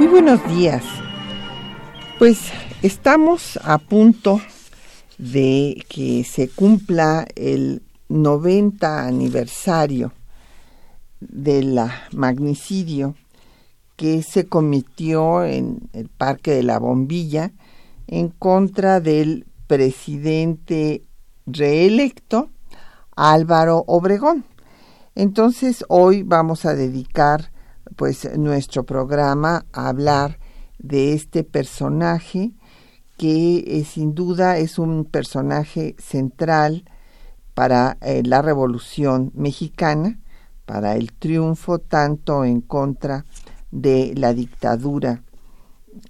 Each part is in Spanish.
Muy buenos días. Pues estamos a punto de que se cumpla el 90 aniversario del magnicidio que se cometió en el Parque de la Bombilla en contra del presidente reelecto Álvaro Obregón. Entonces hoy vamos a dedicar pues nuestro programa hablar de este personaje que eh, sin duda es un personaje central para eh, la Revolución Mexicana, para el triunfo tanto en contra de la dictadura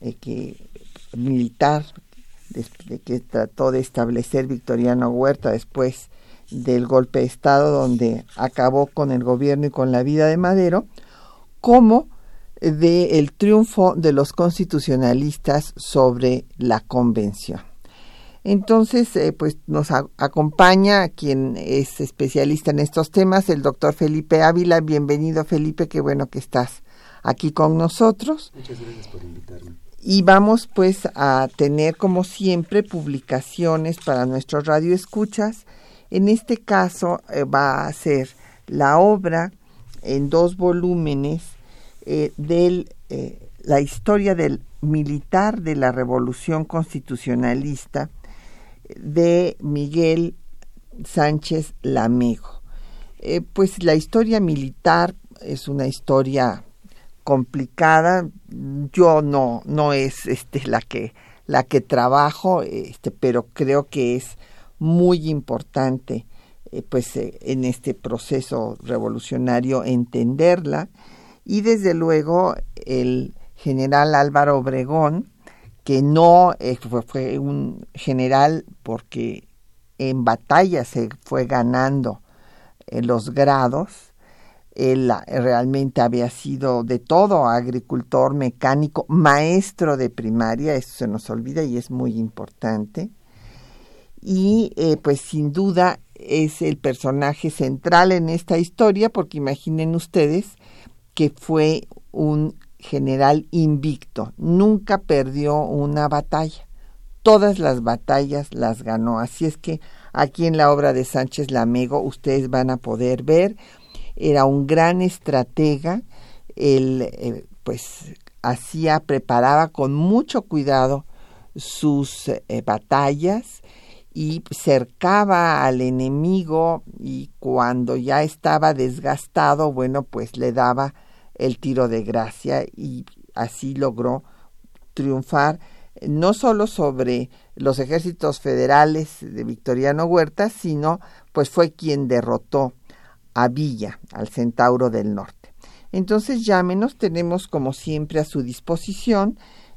eh, militar que trató de establecer Victoriano Huerta después del golpe de Estado donde acabó con el gobierno y con la vida de Madero, como del el triunfo de los constitucionalistas sobre la convención. Entonces, eh, pues nos acompaña quien es especialista en estos temas, el doctor Felipe Ávila. Bienvenido, Felipe, qué bueno que estás aquí con nosotros. Muchas gracias por invitarme. Y vamos pues a tener como siempre publicaciones para nuestros radioescuchas. En este caso eh, va a ser la obra en dos volúmenes eh, de eh, la historia del militar de la revolución constitucionalista de Miguel Sánchez Lamego. Eh, pues la historia militar es una historia complicada. Yo no, no es este, la que la que trabajo, este, pero creo que es muy importante eh, pues eh, en este proceso revolucionario entenderla. Y desde luego el general Álvaro Obregón que no eh, fue, un general porque en batalla se fue ganando los grados él realmente había sido de todo agricultor mecánico maestro de primaria eso se nos olvida y es muy importante. Y pues sin duda es el personaje central en esta historia, porque imaginen ustedes que fue un general invicto, nunca perdió una batalla, todas las batallas las ganó, así es que aquí en la obra de Sánchez Lamego ustedes van a poder ver, era un gran estratega, él eh, pues hacía, preparaba con mucho cuidado sus eh, batallas, y cercaba al enemigo y cuando ya estaba desgastado, bueno, pues le daba el tiro de gracia y así logró triunfar no solo sobre los ejércitos federales de Victoriano Huerta, sino pues fue quien derrotó a Villa, al Centauro del Norte. Entonces llámenos, tenemos como siempre a su disposición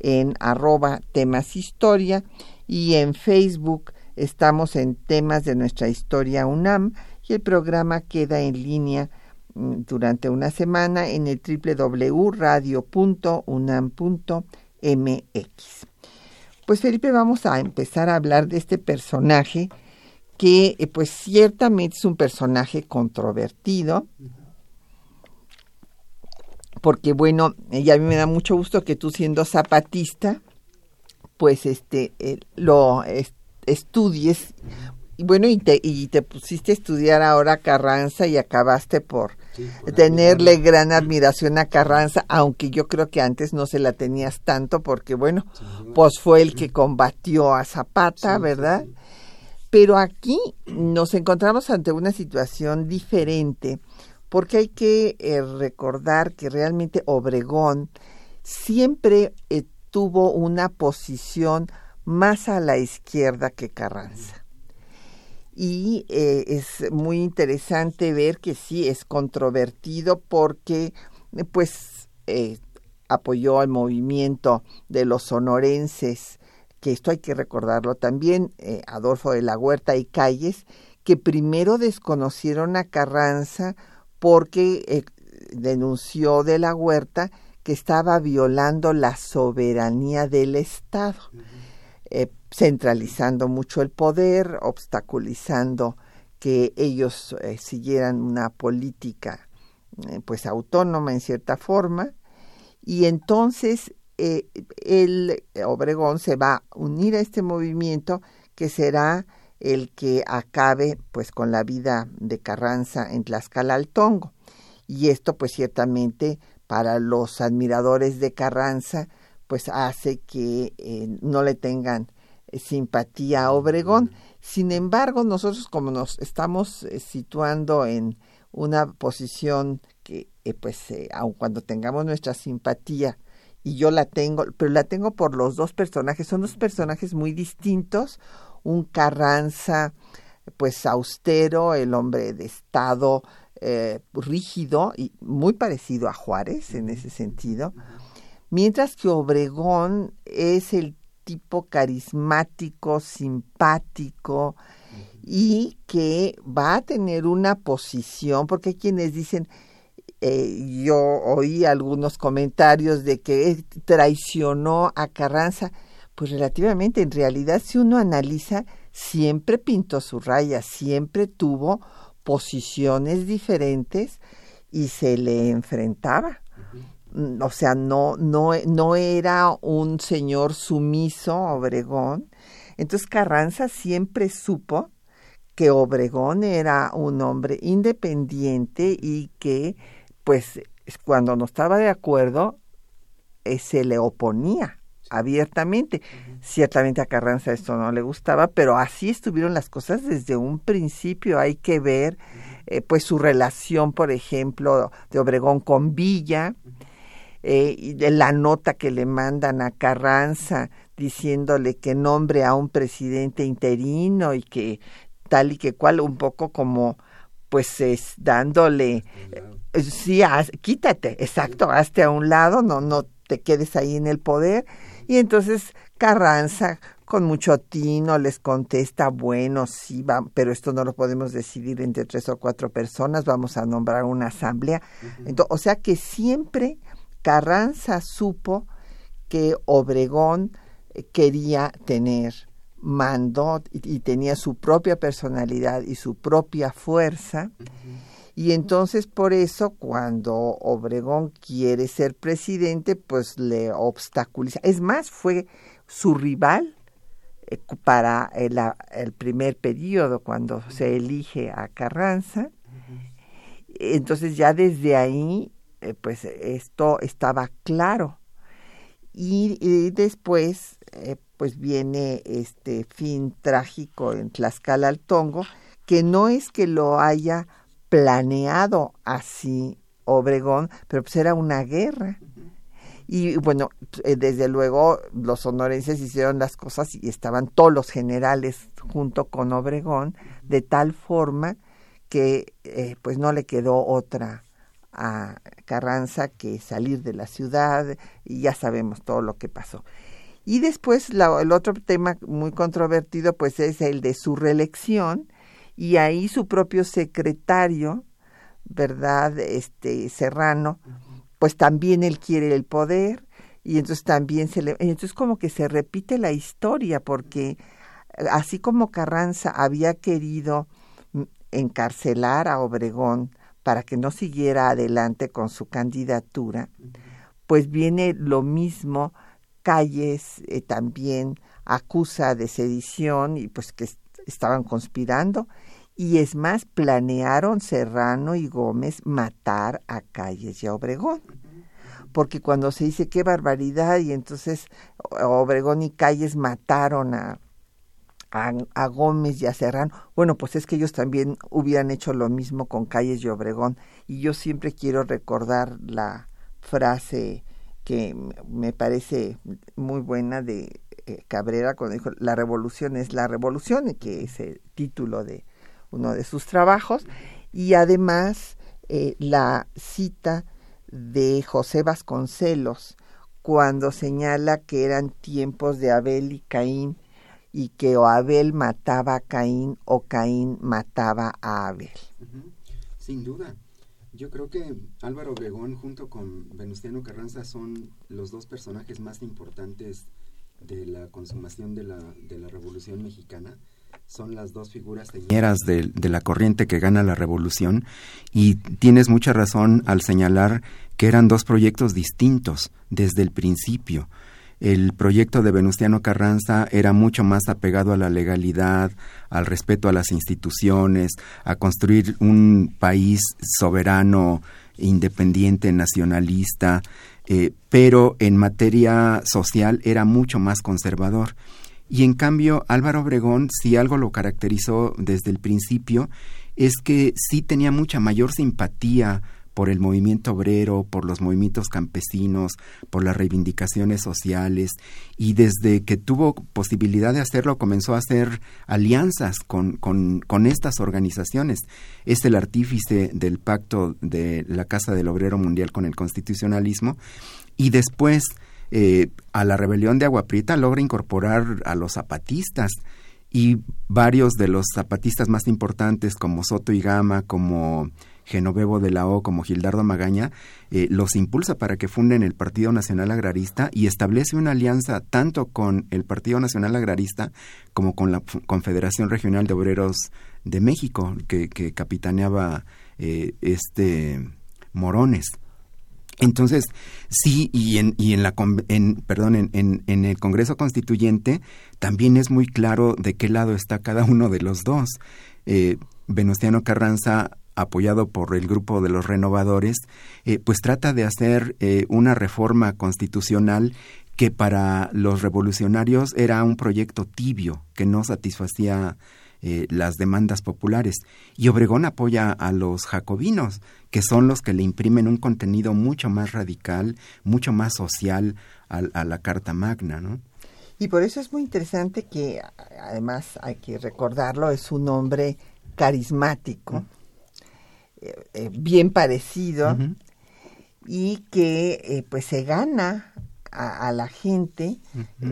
en arroba temas historia y en Facebook estamos en temas de nuestra historia UNAM y el programa queda en línea mm, durante una semana en el www.radio.unam.mx. Pues Felipe, vamos a empezar a hablar de este personaje que eh, pues ciertamente es un personaje controvertido porque bueno, y a mí me da mucho gusto que tú siendo zapatista, pues este eh, lo estudies. Y bueno, y te, y te pusiste a estudiar ahora Carranza y acabaste por, tenerle gran admiración a Carranza, aunque yo creo que antes no se la tenías tanto porque, bueno, pues fue el que combatió a Zapata, ¿verdad? Pero aquí nos encontramos ante una situación diferente porque hay que eh, recordar que realmente Obregón siempre eh, tuvo una posición más a la izquierda que Carranza. Y eh, es muy interesante ver que sí es controvertido porque pues apoyó al movimiento de los sonorenses, que esto hay que recordarlo también, Adolfo de la Huerta y Calles, que primero desconocieron a Carranza porque eh, denunció de la huerta que estaba violando la soberanía del Estado, eh, centralizando mucho el poder, obstaculizando que ellos eh, siguieran una política pues autónoma en cierta forma. Y entonces el Obregón se va a unir a este movimiento que será el que acabe pues con la vida de Carranza en Tlaxcala al Tongo. Y esto pues ciertamente para los admiradores de Carranza pues hace que eh, no le tengan eh, simpatía a Obregón. Sin embargo, nosotros como nos estamos eh, situando en una posición que pues aun cuando tengamos nuestra simpatía y yo la tengo, pero la tengo por los dos personajes, son dos personajes muy distintos, un Carranza pues austero, el hombre de Estado eh, rígido y muy parecido a Juárez en ese sentido, mientras que Obregón es el tipo carismático, simpático y que va a tener una posición, porque hay quienes dicen, eh, yo oí algunos comentarios de que traicionó a Carranza, pues relativamente, en realidad, si uno analiza, siempre pintó su raya, siempre tuvo posiciones diferentes y se le enfrentaba. O sea, no, no, no era un señor sumiso, Obregón. Entonces Carranza siempre supo que Obregón era un hombre independiente y que, pues, cuando no estaba de acuerdo, eh, se le oponía abiertamente. Ciertamente a Carranza esto no le gustaba, pero así estuvieron las cosas desde un principio. Hay que ver eh, pues su relación, por ejemplo, de Obregón con Villa, eh, y de la nota que le mandan a Carranza diciéndole que nombre a un presidente interino y que tal y que cual, un poco como pues es dándole eh, sí quítate exacto hazte a un lado no no te quedes ahí en el poder y entonces Carranza con mucho tino les contesta, bueno, sí, va, pero esto no lo podemos decidir entre tres o cuatro personas, vamos a nombrar una asamblea. entonces, o sea que siempre Carranza supo que Obregón eh, quería tener mando y, tenía su propia personalidad y su propia fuerza. Y entonces por eso cuando Obregón quiere ser presidente, pues le obstaculiza. Es más, fue su rival eh, para el, el, primer periodo cuando se elige a Carranza. Entonces ya desde ahí, eh, pues esto estaba claro. Y, después, eh, pues viene este fin trágico en Tlaxcala al Tongo, que no es que lo haya planeado así Obregón, pero pues era una guerra. Y bueno, eh, desde luego los sonorenses hicieron las cosas y estaban todos los generales junto con Obregón, de tal forma que eh, pues no le quedó otra a Carranza que salir de la ciudad y ya sabemos todo lo que pasó. Y después el otro tema muy controvertido pues es el de su reelección, y ahí su propio secretario, ¿verdad? Este Serrano, pues también él quiere el poder y entonces también se le entonces como que se repite la historia porque así como Carranza había querido encarcelar a Obregón para que no siguiera adelante con su candidatura, pues viene lo mismo Calles eh, también acusa de sedición y pues que estaban conspirando y es más, planearon Serrano y Gómez matar a Calles y a Obregón. Porque cuando se dice qué barbaridad y entonces Obregón y Calles mataron a, a, Gómez y a Serrano, bueno, pues es que ellos también hubieran hecho lo mismo con Calles y Obregón. Y yo siempre quiero recordar la frase que me parece muy buena de eh, Cabrera cuando dijo la revolución es la revolución, que es el título de uno de sus trabajos, y además eh, la cita de José Vasconcelos cuando señala que eran tiempos de Abel y Caín y que o Abel mataba a Caín o Caín mataba a Abel. Sin duda. Yo creo que Álvaro Obregón junto con Venustiano Carranza son los dos personajes más importantes de la consumación de la, de la Revolución Mexicana. Son las dos figuras de, de la corriente que gana la revolución y tienes mucha razón al señalar que eran dos proyectos distintos desde el principio el proyecto de Venustiano Carranza era mucho más apegado a la legalidad, al respeto a las instituciones, a construir un país soberano, independiente, nacionalista, eh, pero en materia social era mucho más conservador. Y en cambio, Álvaro Obregón, si algo lo caracterizó desde el principio, es que sí tenía mucha mayor simpatía por el movimiento obrero, por los movimientos campesinos, por las reivindicaciones sociales y desde que tuvo posibilidad de hacerlo comenzó a hacer alianzas con, con, estas organizaciones. Es el artífice del pacto de la Casa del Obrero Mundial con el constitucionalismo y después eh, a la rebelión de Agua Prieta logra incorporar a los zapatistas y varios de los zapatistas más importantes como Soto y Gama, como Genovevo de la O como Gildardo Magaña, eh, los impulsa para que funden el Partido Nacional Agrarista y establece una alianza tanto con el Partido Nacional Agrarista como con la Confederación Regional de Obreros de México, que, capitaneaba eh, este Morones. Entonces, sí, y en, y en la en, perdón, en, en, el Congreso Constituyente también es muy claro de qué lado está cada uno de los dos. Eh, Venustiano Carranza apoyado por el grupo de los renovadores, eh, pues trata de hacer eh, una reforma constitucional que para los revolucionarios era un proyecto tibio, que no satisfacía eh, las demandas populares. Y Obregón apoya a los jacobinos, que son los que le imprimen un contenido mucho más radical, mucho más social a, la Carta Magna, ¿no? Y por eso es muy interesante que, además hay que recordarlo, es un hombre carismático, eh, eh, bien parecido y que pues se gana a, la gente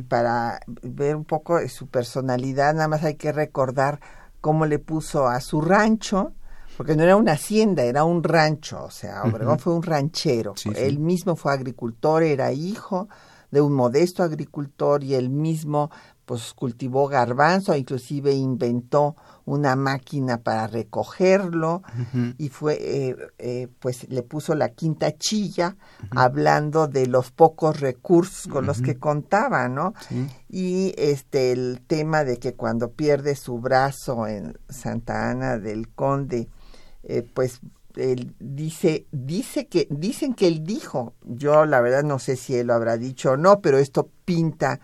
para ver un poco de su personalidad. Nada más hay que recordar cómo le puso a su rancho, porque no era una hacienda, era un rancho, o sea, Obregón fue un ranchero. Él mismo fue agricultor, era hijo de un modesto agricultor y él mismo pues cultivó garbanzo, inclusive inventó una máquina para recogerlo y fue eh, eh, pues le puso la quinta chilla hablando de los pocos recursos con los que contaba no y este el tema de que cuando pierde su brazo en Santa Ana del Conde eh, pues él dice dice que dicen que él dijo yo la verdad no sé si él lo habrá dicho o no pero esto pinta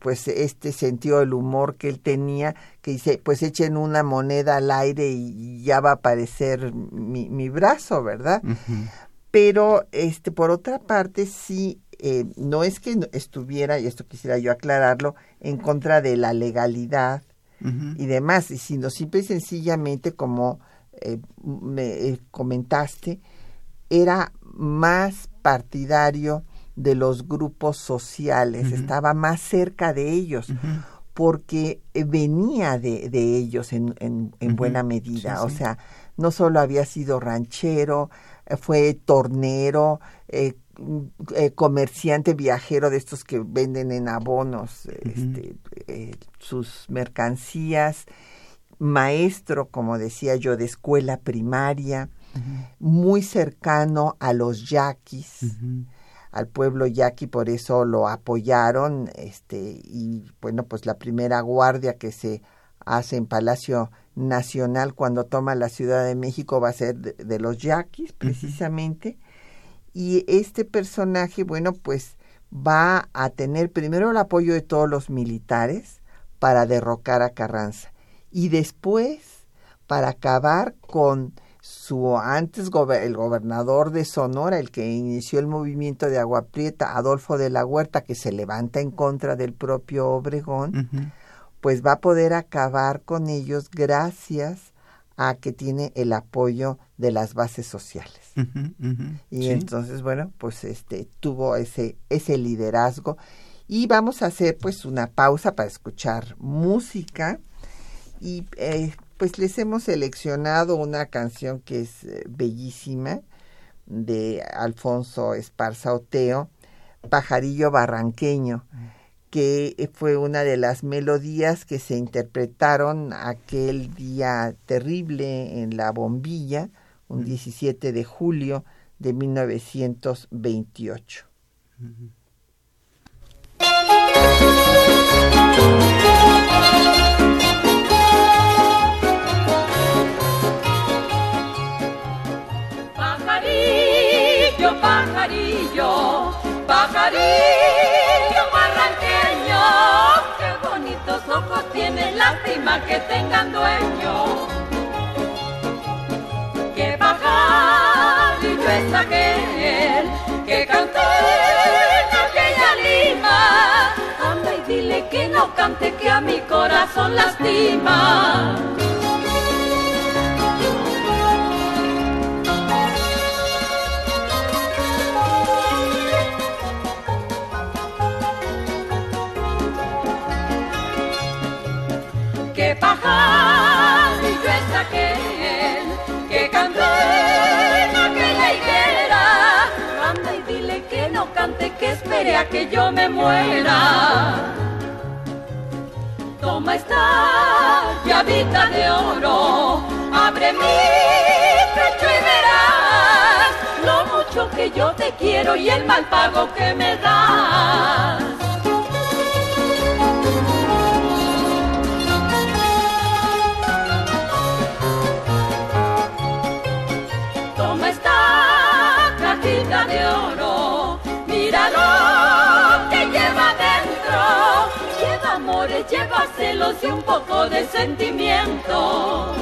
pues este sentido del humor que él tenía, que dice, pues echen una moneda al aire y ya va a aparecer mi, mi brazo, ¿verdad? Pero este por otra parte sí eh, no es que estuviera, y esto quisiera yo aclararlo, en contra de la legalidad y demás, sino simple y sencillamente como eh, me comentaste, era más partidario de los grupos sociales, estaba más cerca de ellos. porque venía de, de ellos en, en, buena medida. O sea, no solo había sido ranchero, eh, fue tornero, eh, eh, comerciante viajero de estos que venden en abonos este, sus mercancías, maestro, como decía yo, de escuela primaria, muy cercano a los yaquis al pueblo yaqui, por eso lo apoyaron, este, y bueno, pues la primera guardia que se hace en Palacio Nacional cuando toma la Ciudad de México va a ser de, los yaquis precisamente. Y este personaje, bueno, pues va a tener primero el apoyo de todos los militares para derrocar a Carranza y después para acabar con su antes el gobernador de Sonora, el que inició el movimiento de Agua Prieta, Adolfo de la Huerta, que se levanta en contra del propio Obregón, pues va a poder acabar con ellos gracias a que tiene el apoyo de las bases sociales. y entonces, bueno, pues este tuvo ese ese liderazgo. Y vamos a hacer pues una pausa para escuchar música. Y eh, pues les hemos seleccionado una canción que es eh, bellísima de Alfonso Esparza Oteo, Pajarillo Barranqueño, que fue una de las melodías que se interpretaron aquel día terrible en la bombilla, un 17 de julio de 1928. Pajarillo, pajarillo barranqueño. Qué bonitos ojos tiene, lástima que tengan dueño. Qué pajarillo es aquel que cantó en aquella lima. Anda y dile que no cante, que a mi corazón lastima. Espere a que yo me muera. Toma esta llavita de oro, abre mi pecho y verás lo mucho que yo te quiero y el mal pago que me das. Lleva celos y un poco de sentimiento.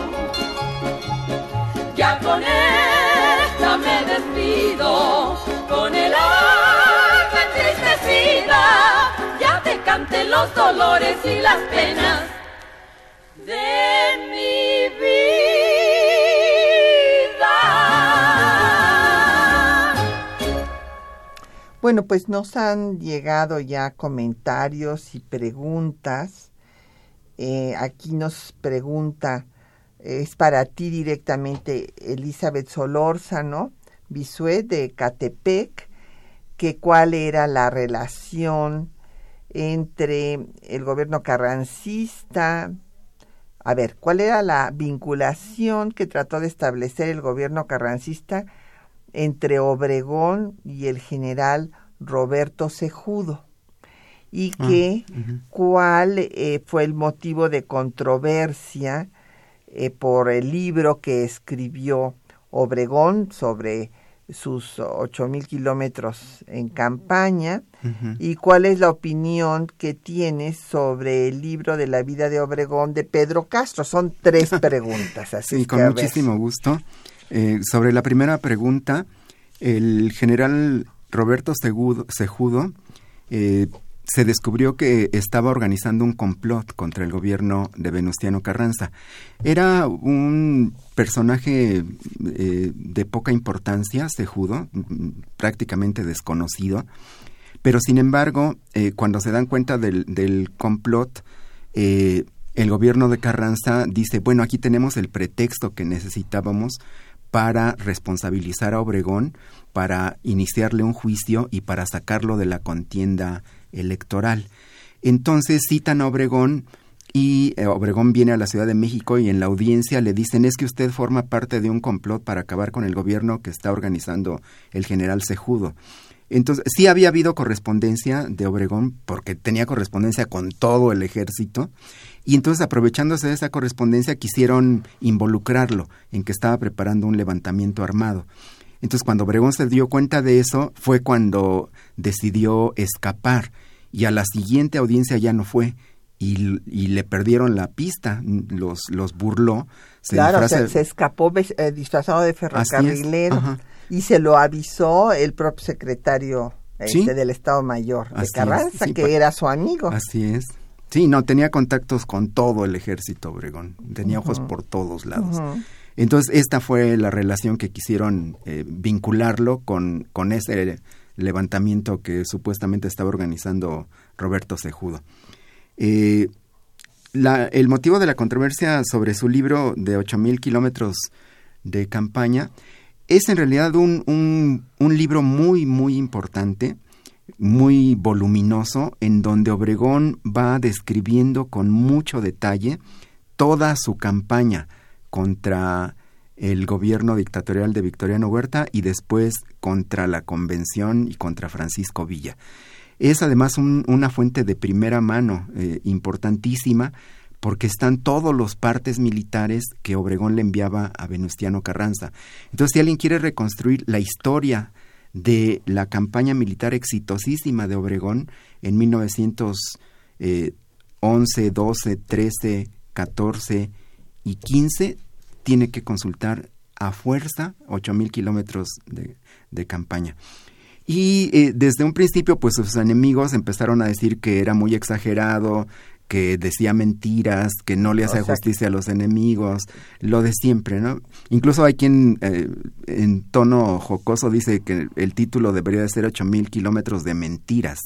Ya con esta me despido, con el alma entristecida, ya te cante los dolores y las penas de mi vida. Bueno, pues nos han llegado ya comentarios y preguntas. Eh, aquí nos pregunta, es para ti directamente Elizabeth Solórzano, Bisué de Catepec, que cuál era la relación entre el gobierno carrancista, a ver, cuál era la vinculación que trató de establecer el gobierno carrancista entre Obregón y el general Roberto Sejudo y ah, que cuál eh, fue el motivo de controversia eh, por el libro que escribió Obregón sobre sus ocho mil kilómetros en campaña y cuál es la opinión que tienes sobre el libro de la vida de Obregón de Pedro Castro. Son tres preguntas. Así sí, con muchísimo gusto. Eh, sobre la primera pregunta, el general Roberto Sejudo eh, se descubrió que estaba organizando un complot contra el gobierno de Venustiano Carranza. Era un personaje eh, de poca importancia, Sejudo, prácticamente desconocido, pero sin embargo, cuando se dan cuenta del, del complot, el gobierno de Carranza dice, bueno, aquí tenemos el pretexto que necesitábamos para responsabilizar a Obregón, para iniciarle un juicio y para sacarlo de la contienda electoral. Entonces citan a Obregón y eh, Obregón viene a la Ciudad de México y en la audiencia le dicen es que usted forma parte de un complot para acabar con el gobierno que está organizando el general Cejudo. Entonces, sí había habido correspondencia de Obregón, porque tenía correspondencia con todo el ejército, y entonces aprovechándose de esa correspondencia quisieron involucrarlo en que estaba preparando un levantamiento armado. Entonces, cuando Obregón se dio cuenta de eso, fue cuando decidió escapar, y a la siguiente audiencia ya no fue, y, y le perdieron la pista, los, los burló. Se claro, se, escapó eh, disfrazado de ferrocarrilero y se lo avisó el propio secretario este, del Estado Mayor de Carranza, que pues, era su amigo. Así es. Sí, no, tenía contactos con todo el ejército Obregón, tenía ojos por todos lados. Entonces, esta fue la relación que quisieron eh, vincularlo con, con ese levantamiento que supuestamente estaba organizando Roberto Cejudo. Eh, el motivo de la controversia sobre su libro de 8.000 kilómetros de campaña es en realidad un, un, libro muy, muy importante, muy voluminoso, en donde Obregón va describiendo con mucho detalle toda su campaña contra el gobierno dictatorial de Victoriano Huerta y después contra la convención y contra Francisco Villa. Es además una fuente de primera mano eh, importantísima porque están todos los partes militares que Obregón le enviaba a Venustiano Carranza. Entonces, si alguien quiere reconstruir la historia de la campaña militar exitosísima de Obregón en 1911, 12, 13, 14 y 15, tiene que consultar a fuerza 8.000 kilómetros de, de campaña. Y eh, desde un principio, pues sus enemigos empezaron a decir que era muy exagerado, que decía mentiras, que no le hacía justicia a los enemigos, lo de siempre, ¿no? Incluso hay quien eh, en tono jocoso dice que el título debería de ser ocho mil kilómetros de mentiras.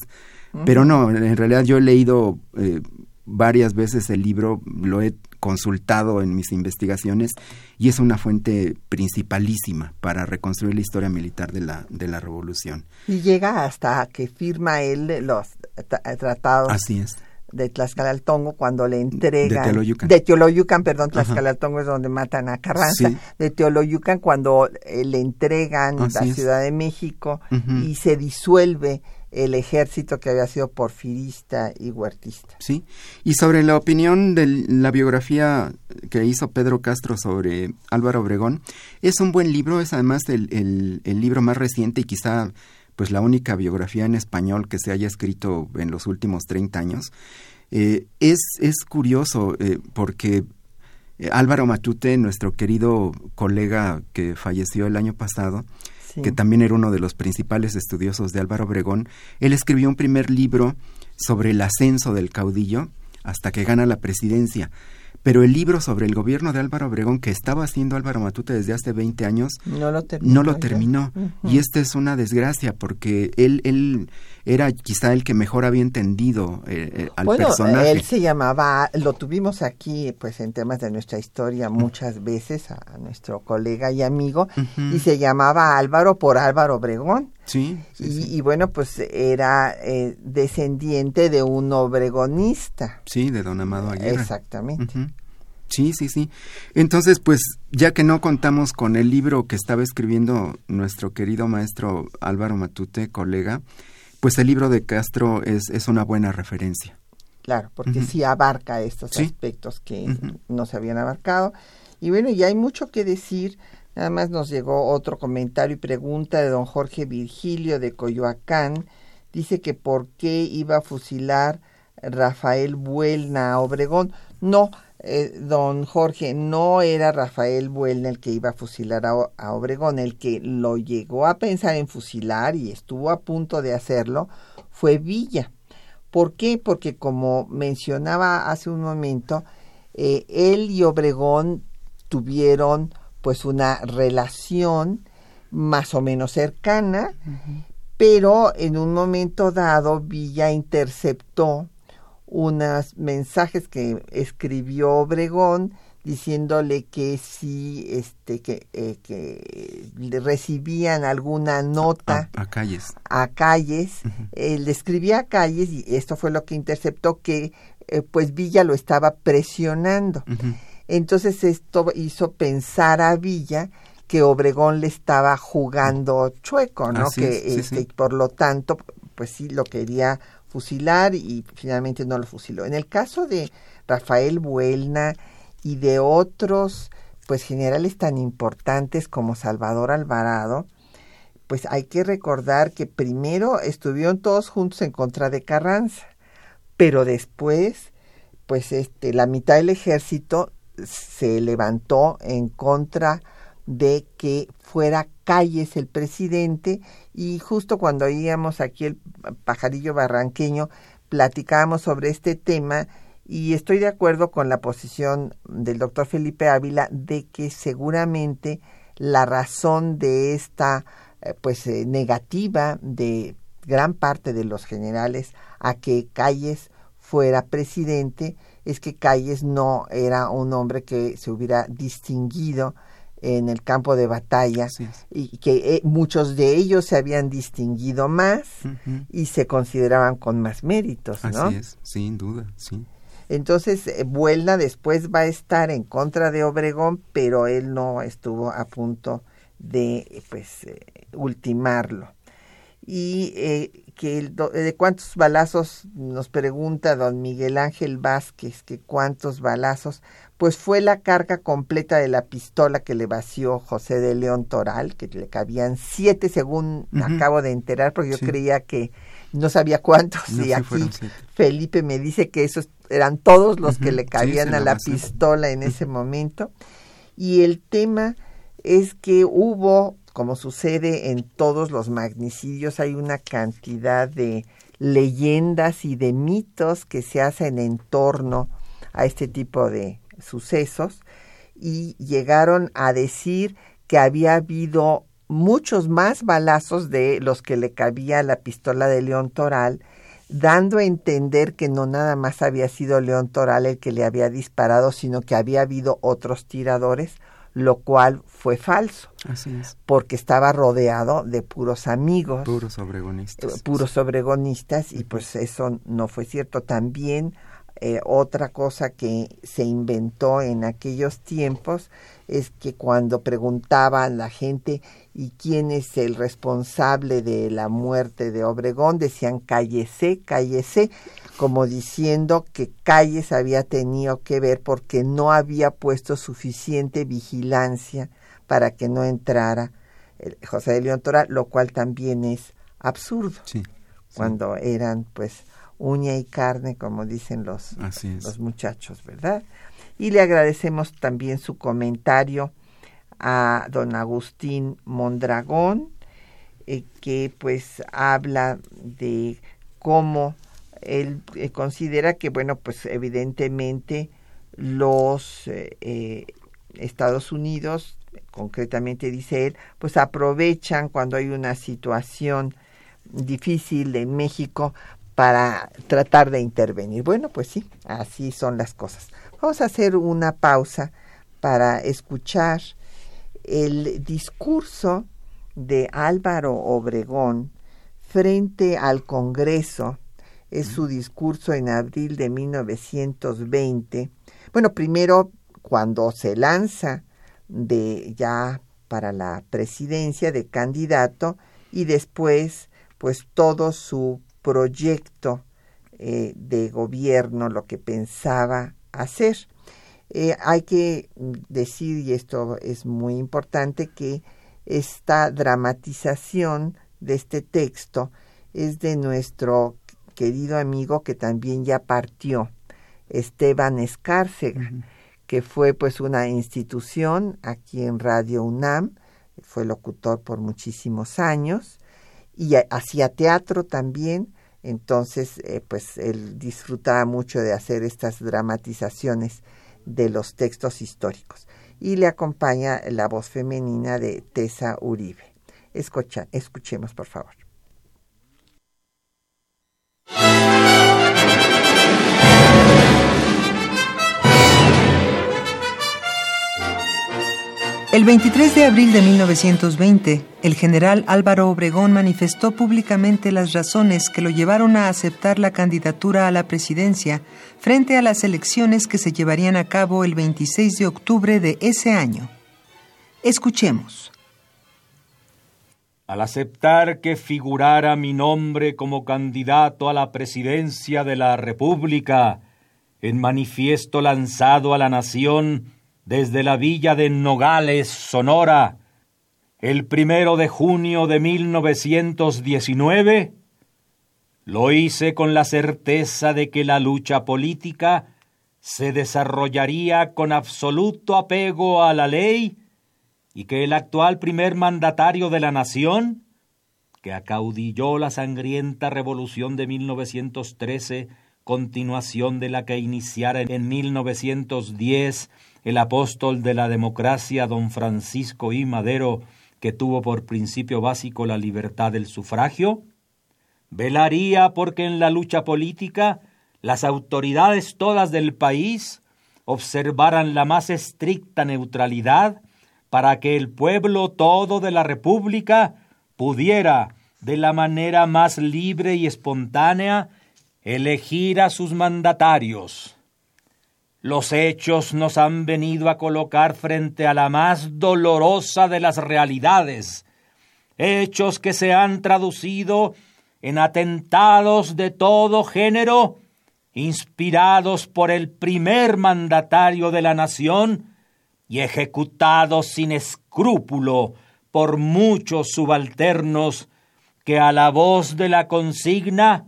Pero no, en realidad yo he leído eh, varias veces el libro, lo he consultado en mis investigaciones y es una fuente principalísima para reconstruir la historia militar de la, de la revolución. Y llega hasta que firma él los tratados. Así es. de Tlaxcalaltongo cuando le entregan de Teoloyucan, de Teoloyucan perdón, Tlaxcalaltongo es donde matan a Carranza, de Teoloyucan cuando eh, le entregan la Ciudad de México y se disuelve el ejército que había sido porfirista y huertista. Sí, y sobre la opinión de la biografía que hizo Pedro Castro sobre Álvaro Obregón, es un buen libro, es además el, el, libro más reciente y quizá pues la única biografía en español que se haya escrito en los últimos 30 años. Eh, es, es curioso eh, porque eh, Álvaro Matute, nuestro querido colega que falleció el año pasado, que también era uno de los principales estudiosos de Álvaro Obregón, él escribió un primer libro sobre el ascenso del caudillo hasta que gana la presidencia. Pero el libro sobre el gobierno de Álvaro Obregón, que estaba haciendo Álvaro Matute desde hace 20 años, no lo terminó. No lo terminó. Y esta es una desgracia porque él, él era quizá el que mejor había entendido eh, eh, al bueno, personaje. Él se llamaba, lo tuvimos aquí pues en temas de nuestra historia muchas veces a, nuestro colega y amigo, y se llamaba Álvaro por Álvaro Obregón. Sí, y, bueno, pues era eh, descendiente de un obregonista. Sí, de don Amado Aguirre. Exactamente. Sí, sí, sí. Entonces, pues, ya que no contamos con el libro que estaba escribiendo nuestro querido maestro Álvaro Matute, colega, pues el libro de Castro es, es una buena referencia. Claro, porque sí abarca estos aspectos que no se habían abarcado. Y bueno, y hay mucho que decir. Nada más nos llegó otro comentario y pregunta de don Jorge Virgilio de Coyoacán. Dice que por qué iba a fusilar Rafael Buelna a Obregón. No, eh, don Jorge, no era Rafael Buelna el que iba a fusilar a, Obregón, el que lo llegó a pensar en fusilar y estuvo a punto de hacerlo fue Villa. ¿Por qué? Porque como mencionaba hace un momento, eh, él y Obregón tuvieron pues una relación más o menos cercana, pero en un momento dado Villa interceptó unos mensajes que escribió Obregón diciéndole que si este que, eh, que recibían alguna nota a, calles. a calles. Le escribía a calles y esto fue lo que interceptó que eh, pues Villa lo estaba presionando entonces esto hizo pensar a Villa que Obregón le estaba jugando chueco, ¿no? Así que es, sí, este, sí. por lo tanto, pues sí lo quería fusilar y finalmente no lo fusiló. En el caso de Rafael Buelna y de otros pues generales tan importantes como Salvador Alvarado, pues hay que recordar que primero estuvieron todos juntos en contra de Carranza, pero después pues este la mitad del ejército se levantó en contra de que fuera Calles el presidente. Y justo cuando oíamos aquí el pajarillo barranqueño platicábamos sobre este tema y estoy de acuerdo con la posición del doctor Felipe Ávila de que seguramente la razón de esta eh, pues eh, negativa de gran parte de los generales a que Calles fuera presidente es que Calles no era un hombre que se hubiera distinguido en el campo de batalla y que eh, muchos de ellos se habían distinguido más y se consideraban con más méritos, ¿no? Así es, sin duda, sí. Entonces, eh, Buelna después va a estar en contra de Obregón, pero él no estuvo a punto de, pues, eh, ultimarlo. Y eh, que el do- de cuántos balazos nos pregunta don Miguel Ángel Vázquez, que cuántos balazos, pues fue la carga completa de la pistola que le vació José de León Toral, que le cabían siete según acabo de enterar, porque yo Sí. creía que no sabía cuántos, No, y aquí. Felipe me dice que esos eran todos los que le cabían a la pistola en ese momento. Y el tema es que hubo, como sucede en todos los magnicidios, hay una cantidad de leyendas y de mitos que se hacen en torno a este tipo de sucesos. Y llegaron a decir que había habido muchos más balazos de los que le cabía la pistola de León Toral, dando a entender que no nada más había sido León Toral el que le había disparado, sino que había habido otros tiradores, lo cual fue falso, Así es. porque estaba rodeado de puros amigos Puros eh, obregonistas. puros obregonistas y pues eso no fue cierto. También eh, otra cosa que se inventó en aquellos tiempos es que cuando preguntaban la gente y quién es el responsable de la muerte de Obregón, decían cállese, cállese, como diciendo que Calles había tenido que ver porque no había puesto suficiente vigilancia para que no entrara el José de León Toral, lo cual también es absurdo Sí. cuando eran pues uña y carne, como dicen los, los muchachos, ¿verdad? Y le agradecemos también su comentario a don Agustín Mondragón, eh, que pues habla de cómo él eh, considera que, bueno, pues evidentemente los eh, Estados Unidos, concretamente dice él, pues aprovechan cuando hay una situación difícil en México para tratar de intervenir. Bueno, pues sí, así son las cosas. Vamos a hacer una pausa para escuchar el discurso de Álvaro Obregón frente al Congreso. Es su discurso en abril de 1920. Bueno, primero cuando se lanza de ya para la presidencia de candidato y después pues todo su proyecto eh, de gobierno, lo que pensaba hacer. Eh, hay que decir, y esto es muy importante, que esta dramatización de este texto es de nuestro querido amigo que también ya partió, Esteban Escárcega, que fue pues una institución aquí en Radio UNAM, fue locutor por muchísimos años y hacía teatro también, entonces eh, pues él disfrutaba mucho de hacer estas dramatizaciones de los textos históricos. Y le acompaña la voz femenina de Tessa Uribe. Escucha, escuchemos, por favor. El 23 de abril de 1920, el general Álvaro Obregón manifestó públicamente las razones que lo llevaron a aceptar la candidatura a la presidencia frente a las elecciones que se llevarían a cabo el 26 de octubre de ese año. Escuchemos. Al aceptar que figurara mi nombre como candidato a la presidencia de la República, en manifiesto lanzado a la nación desde la villa de Nogales, Sonora, el primero de junio de 1919, lo hice con la certeza de que la lucha política se desarrollaría con absoluto apego a la ley y que el actual primer mandatario de la nación, que acaudilló la sangrienta revolución de 1913, continuación de la que iniciara en 1910 el apóstol de la democracia don Francisco I. Madero, que tuvo por principio básico la libertad del sufragio, velaría porque en la lucha política las autoridades todas del país observaran la más estricta neutralidad para que el pueblo todo de la República pudiera, de la manera más libre y espontánea, elegir a sus mandatarios. Los hechos nos han venido a colocar frente a la más dolorosa de las realidades, hechos que se han traducido en atentados de todo género, inspirados por el primer mandatario de la nación y ejecutados sin escrúpulo por muchos subalternos que a la voz de la consigna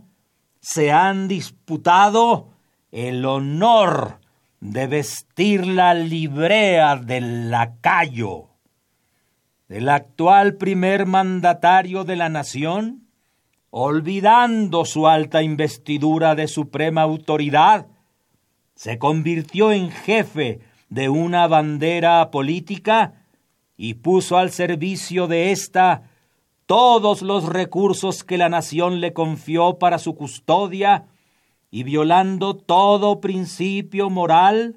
se han disputado el honor de vestir la librea del lacayo. El actual primer mandatario de la nación olvidando su alta investidura de suprema autoridad, se convirtió en jefe de una bandera política y puso al servicio de ésta todos los recursos que la nación le confió para su custodia y violando todo principio moral,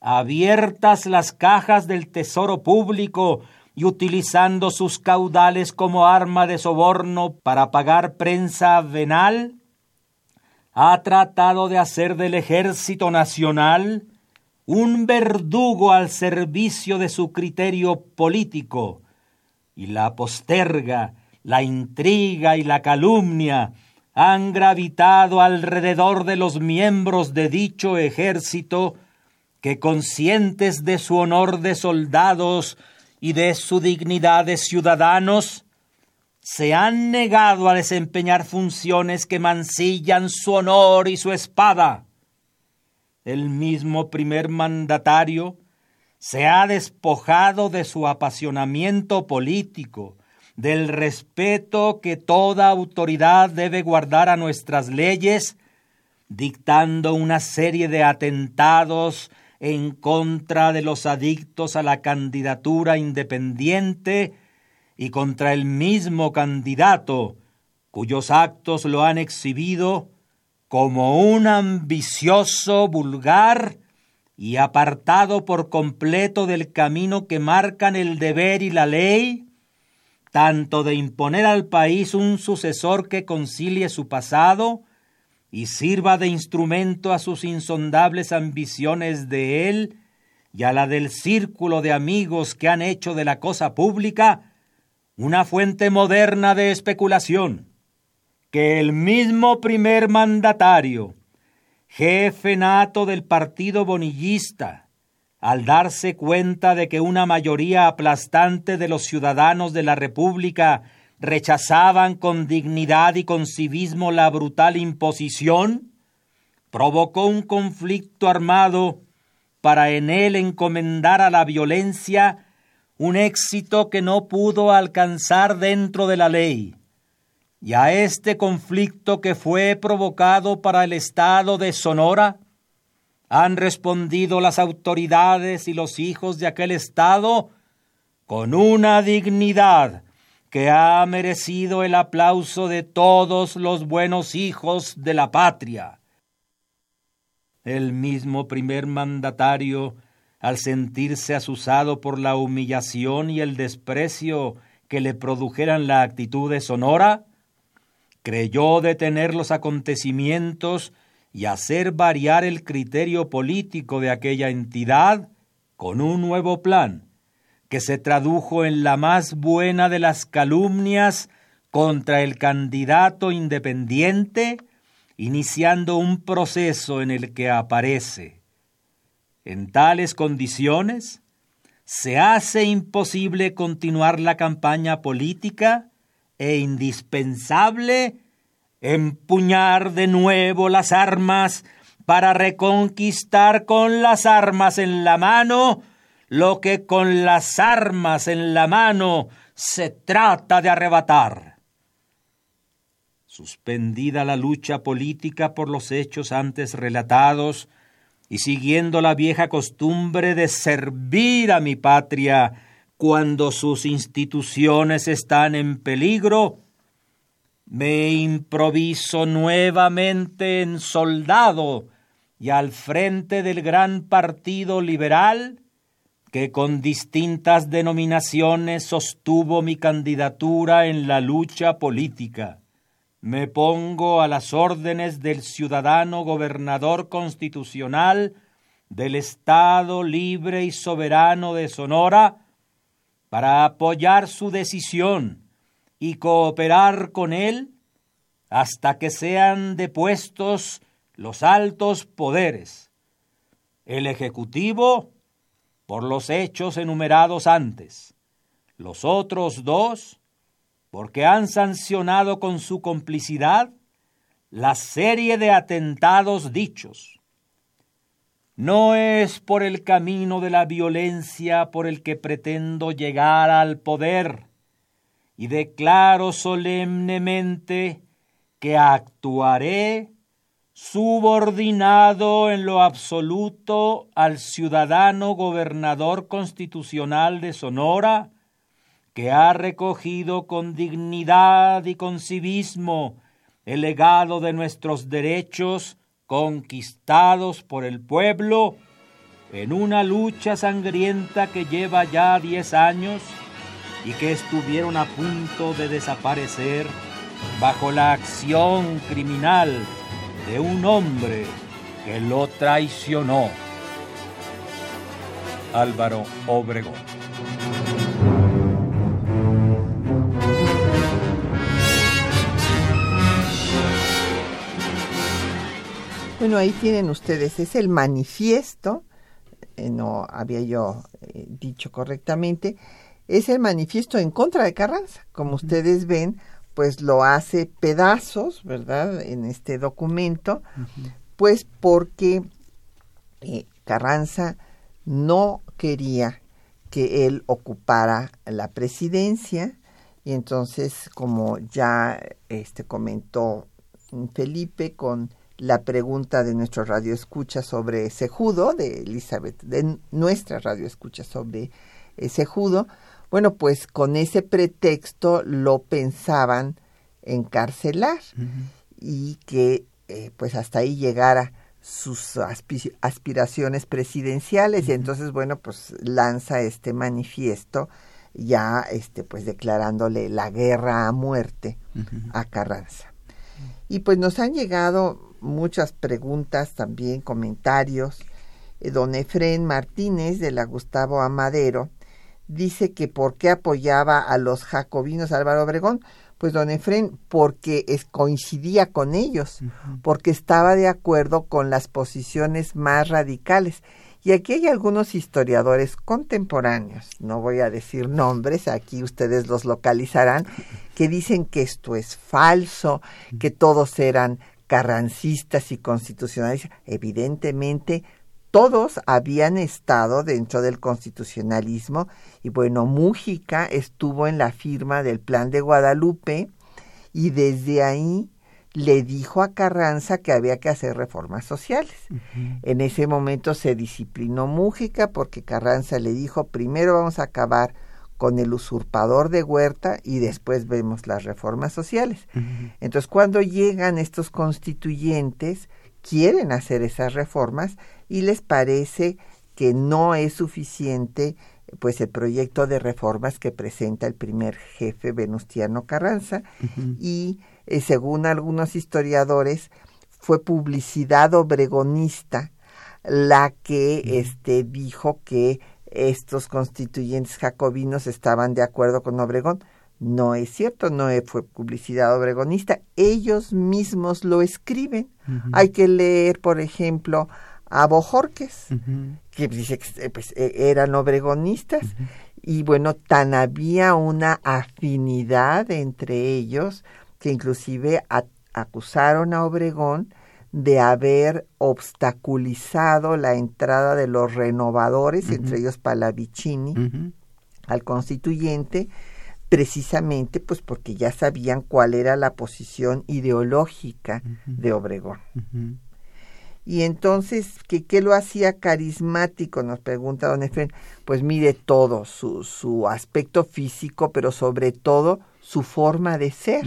abiertas las cajas del tesoro público y utilizando sus caudales como arma de soborno para pagar prensa venal, ha tratado de hacer del ejército nacional un verdugo al servicio de su criterio político, y la posterga, la intriga y la calumnia han gravitado alrededor de los miembros de dicho ejército que conscientes de su honor de soldados y de su dignidad de ciudadanos, se han negado a desempeñar funciones que mancillan su honor y su espada. El mismo primer mandatario se ha despojado de su apasionamiento político, del respeto que toda autoridad debe guardar a nuestras leyes, dictando una serie de atentados en contra de los adictos a la candidatura independiente y contra el mismo candidato, cuyos actos lo han exhibido como un ambicioso, vulgar y apartado por completo del camino que marcan el deber y la ley, tanto de imponer al país un sucesor que concilie su pasado, y sirva de instrumento a sus insondables ambiciones de él y a la del círculo de amigos que han hecho de la cosa pública una fuente moderna de especulación, que el mismo primer mandatario, jefe nato del partido bonillista, al darse cuenta de que una mayoría aplastante de los ciudadanos de la República rechazaban con dignidad y con civismo la brutal imposición, provocó un conflicto armado para en él encomendar a la violencia un éxito que no pudo alcanzar dentro de la ley. Y a este conflicto que fue provocado para el Estado de Sonora, han respondido las autoridades y los hijos de aquel Estado con una dignidad que ha merecido el aplauso de todos los buenos hijos de la patria. El mismo primer mandatario, al sentirse asusado por la humillación y el desprecio que le produjeran la actitud de Sonora, creyó detener los acontecimientos y hacer variar el criterio político de aquella entidad con un nuevo plan que se tradujo en la más buena de las calumnias contra el candidato independiente, iniciando un proceso en el que aparece. En tales condiciones, se hace imposible continuar la campaña política e indispensable empuñar de nuevo las armas para reconquistar con las armas en la mano lo que con las armas en la mano se trata de arrebatar. Suspendida la lucha política por los hechos antes relatados, y siguiendo la vieja costumbre de servir a mi patria cuando sus instituciones están en peligro, me improviso nuevamente en soldado y al frente del gran partido liberal que con distintas denominaciones sostuvo mi candidatura en la lucha política. Me pongo a las órdenes del ciudadano gobernador constitucional del Estado libre y soberano de Sonora para apoyar su decisión y cooperar con él hasta que sean depuestos los altos poderes, el Ejecutivo por los hechos enumerados antes, los otros dos porque han sancionado con su complicidad la serie de atentados dichos. No es por el camino de la violencia por el que pretendo llegar al poder, y declaro solemnemente que actuaré subordinado en lo absoluto al ciudadano gobernador constitucional de Sonora, que ha recogido con dignidad y con civismo el legado de nuestros derechos conquistados por el pueblo en una lucha sangrienta que lleva ya diez años y que estuvieron a punto de desaparecer bajo la acción criminal de un hombre que lo traicionó. Álvaro Obregón. Bueno, ahí tienen ustedes, es el manifiesto, eh, no había yo eh, dicho correctamente, es el manifiesto en contra de Carranza. Como ustedes ven, pues lo hace pedazos, ¿verdad? En este documento, pues porque eh, Carranza no quería que él ocupara la presidencia y entonces como ya este comentó Felipe con la pregunta de nuestro radio escucha sobre Sejudo, de Elizabeth, de nuestra radio escucha sobre Sejudo, bueno, pues con ese pretexto lo pensaban encarcelar y que eh, pues hasta ahí llegara sus aspiraciones presidenciales y entonces bueno pues lanza este manifiesto ya este pues declarándole la guerra a muerte a Carranza. Y pues nos han llegado muchas preguntas, también comentarios. Eh, don Efren Martínez de la Gustavo Amadero dice que por qué apoyaba a los jacobinos Álvaro Obregón. Pues don Efren, porque es, coincidía con ellos, porque estaba de acuerdo con las posiciones más radicales. Y aquí hay algunos historiadores contemporáneos, no voy a decir nombres, aquí ustedes los localizarán, que dicen que esto es falso, que todos eran carrancistas y constitucionalistas, evidentemente todos habían estado dentro del constitucionalismo y bueno, Mújica estuvo en la firma del Plan de Guadalupe y desde ahí le dijo a Carranza que había que hacer reformas sociales. En ese momento se disciplinó Mújica porque Carranza le dijo, primero vamos a acabar con el usurpador de Huerta y después vemos las reformas sociales. Entonces, cuando llegan estos constituyentes, quieren hacer esas reformas y les parece que no es suficiente pues el proyecto de reformas que presenta el primer jefe Venustiano Carranza y eh, según algunos historiadores fue publicidad obregonista la que este dijo que estos constituyentes jacobinos estaban de acuerdo con Obregón. No es cierto, no fue publicidad obregonista. Ellos mismos lo escriben. Hay que leer, por ejemplo, a Bojorques, que dice que eh, pues, e, eran obregonistas. Y bueno, tan había una afinidad entre ellos que inclusive acusaron a Obregón de haber obstaculizado la entrada de los renovadores, entre ellos Palavicini, al constituyente, precisamente pues porque ya sabían cuál era la posición ideológica de Obregón. Y entonces, ¿qué, ¿qué, lo hacía carismático? Nos pregunta don Efren. Pues mire todo, su, su aspecto físico, pero sobre todo su forma de ser.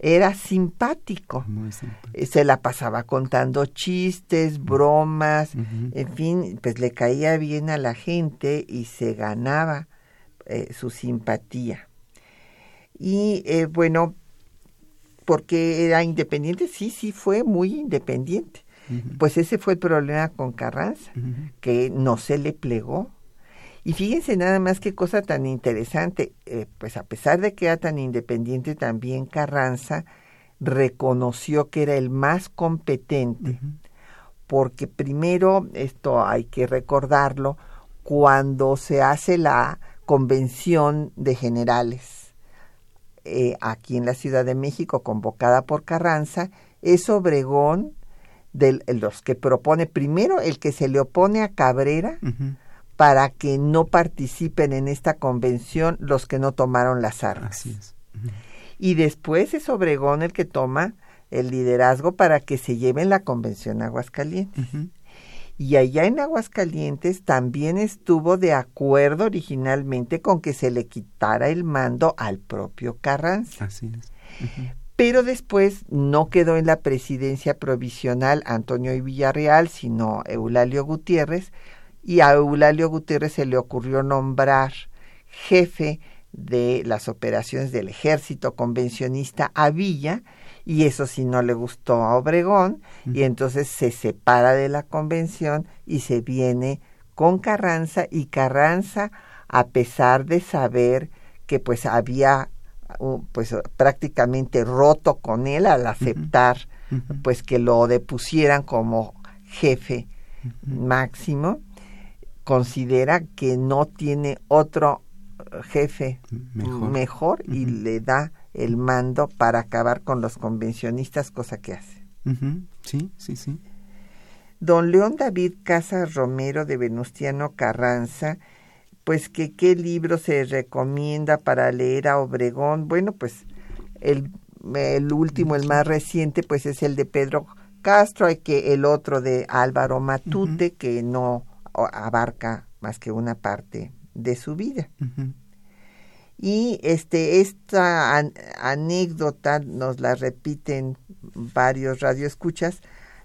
Era simpático. Eh, se la pasaba contando chistes, bromas, en fin, pues le caía bien a la gente y se ganaba eh, su simpatía. Y eh, bueno, porque era independiente, sí, sí, fue muy independiente pues ese fue el problema con Carranza, que no se le plegó. Y fíjense nada más qué cosa tan interesante, eh, pues a pesar de que era tan independiente, también Carranza reconoció que era el más competente, porque primero, esto hay que recordarlo, cuando se hace la convención de generales eh, aquí en la Ciudad de México, convocada por Carranza, es Obregón de los que propone, primero el que se le opone a Cabrera para que no participen en esta convención los que no tomaron las armas. Y después es Obregón el que toma el liderazgo para que se lleven la convención a Aguascalientes. Y allá en Aguascalientes también estuvo de acuerdo originalmente con que se le quitara el mando al propio Carranza. Así es pero después no quedó en la presidencia provisional Antonio y Villarreal, sino Eulalio Gutiérrez, y a Eulalio Gutiérrez se le ocurrió nombrar jefe de las operaciones del ejército convencionista a Villa, y eso sí no le gustó a Obregón, y entonces se separa de la convención y se viene con Carranza, y Carranza, a pesar de saber que pues había pues prácticamente roto con él al aceptar pues que lo depusieran como jefe máximo considera que no tiene otro jefe mejor, y le da el mando para acabar con los convencionistas cosa que hace. Sí sí sí. Don León David Casas Romero de Venustiano Carranza pues que qué libro se recomienda para leer a Obregón. Bueno, pues el, el último, el más reciente, pues es el de Pedro Castro, hay que el otro de Álvaro Matute, que no abarca más que una parte de su vida. Y este, esta anécdota nos la repiten varios radioescuchas,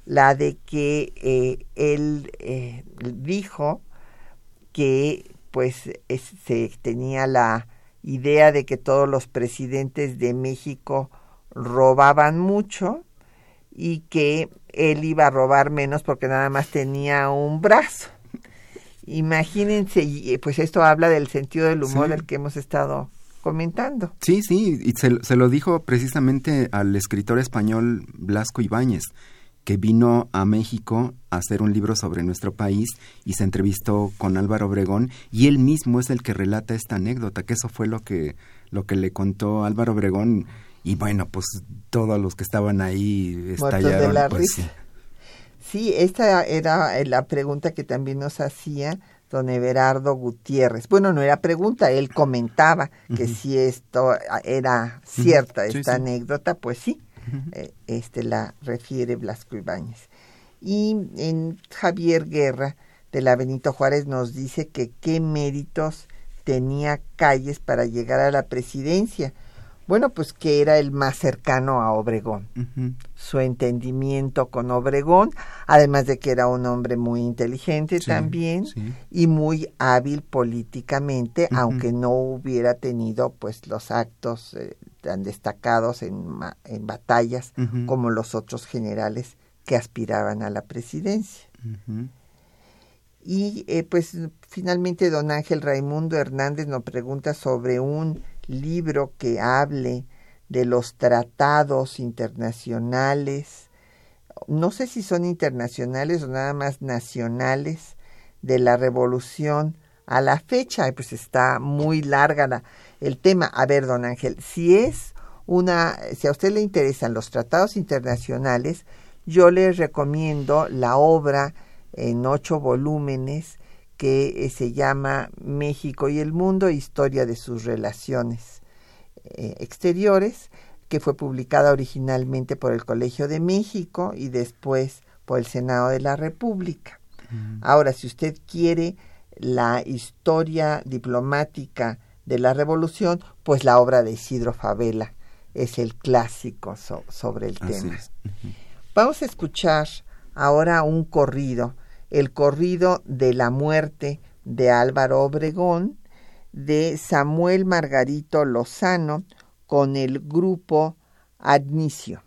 la de que eh, él eh, dijo que pues se tenía la idea de que todos los presidentes de México robaban mucho y que él iba a robar menos porque nada más tenía un brazo. Imagínense, pues esto habla del sentido del humor del que hemos estado comentando. Sí, sí, y se, se, lo dijo precisamente al escritor español Blasco Ibáñez que vino a México a hacer un libro sobre nuestro país y se entrevistó con Álvaro Obregón y él mismo es el que relata esta anécdota, que eso fue lo que, lo que le contó Álvaro Obregón y bueno, pues todos los que estaban ahí estallaron. pues, sí. sí, esta era la pregunta que también nos hacía don Everardo Gutiérrez. Bueno, no era pregunta, él comentaba que si esto era cierta, esta anécdota, pues sí, eh, este la refiere Blasco Ibáñez. Y en Javier Guerra de la Benito Juárez nos dice que qué méritos tenía Calles para llegar a la presidencia. Bueno, pues que era el más cercano a Obregón. Su entendimiento con Obregón, además de que era un hombre muy inteligente también y muy hábil políticamente, aunque no hubiera tenido pues los actos eh, tan destacados en, en batallas como los otros generales que aspiraban a la presidencia. Y eh, pues finalmente don Ángel Raimundo Hernández nos pregunta sobre un libro que hable de los tratados internacionales, no sé si son internacionales o nada más nacionales, de la revolución a la fecha, pues está muy larga el tema. A ver, don Ángel, si es una, si a usted le interesan los tratados internacionales, yo le recomiendo la obra en ocho volúmenes que eh, se llama México y el mundo, historia de sus relaciones eh, exteriores, que fue publicada originalmente por el Colegio de México y después por el Senado de la República. Ahora, si usted quiere la historia diplomática de la revolución, pues la obra de Isidro Favela es el clásico sobre el tema. Vamos a escuchar ahora un corrido, el corrido de la muerte de Álvaro Obregón, de Samuel Margarito Lozano, con el grupo Adnicio.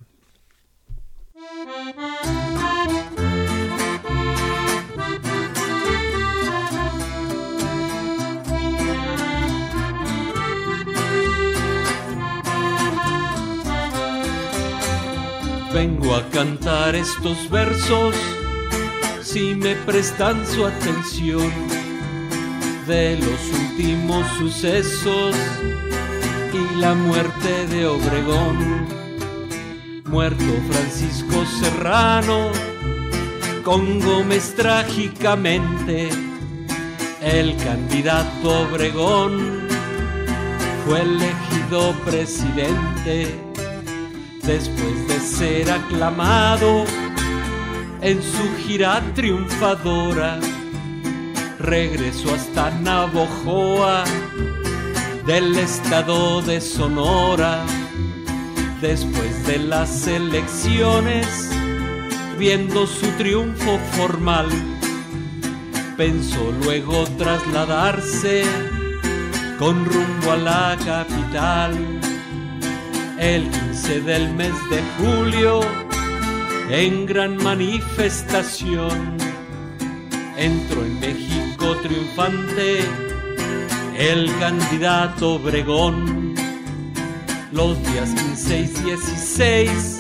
A cantar estos versos si me prestan su atención de los últimos sucesos y la muerte de Obregón. Muerto Francisco Serrano, con Gómez trágicamente, el candidato Obregón fue elegido presidente después de ser aclamado en su gira triunfadora, regresó hasta Navojoa del estado de Sonora. Después de las elecciones, viendo su triunfo formal, pensó luego trasladarse con rumbo a la capital el 15 del mes de julio, en gran manifestación, entró en México triunfante el candidato Obregón. Los días 15 y 16,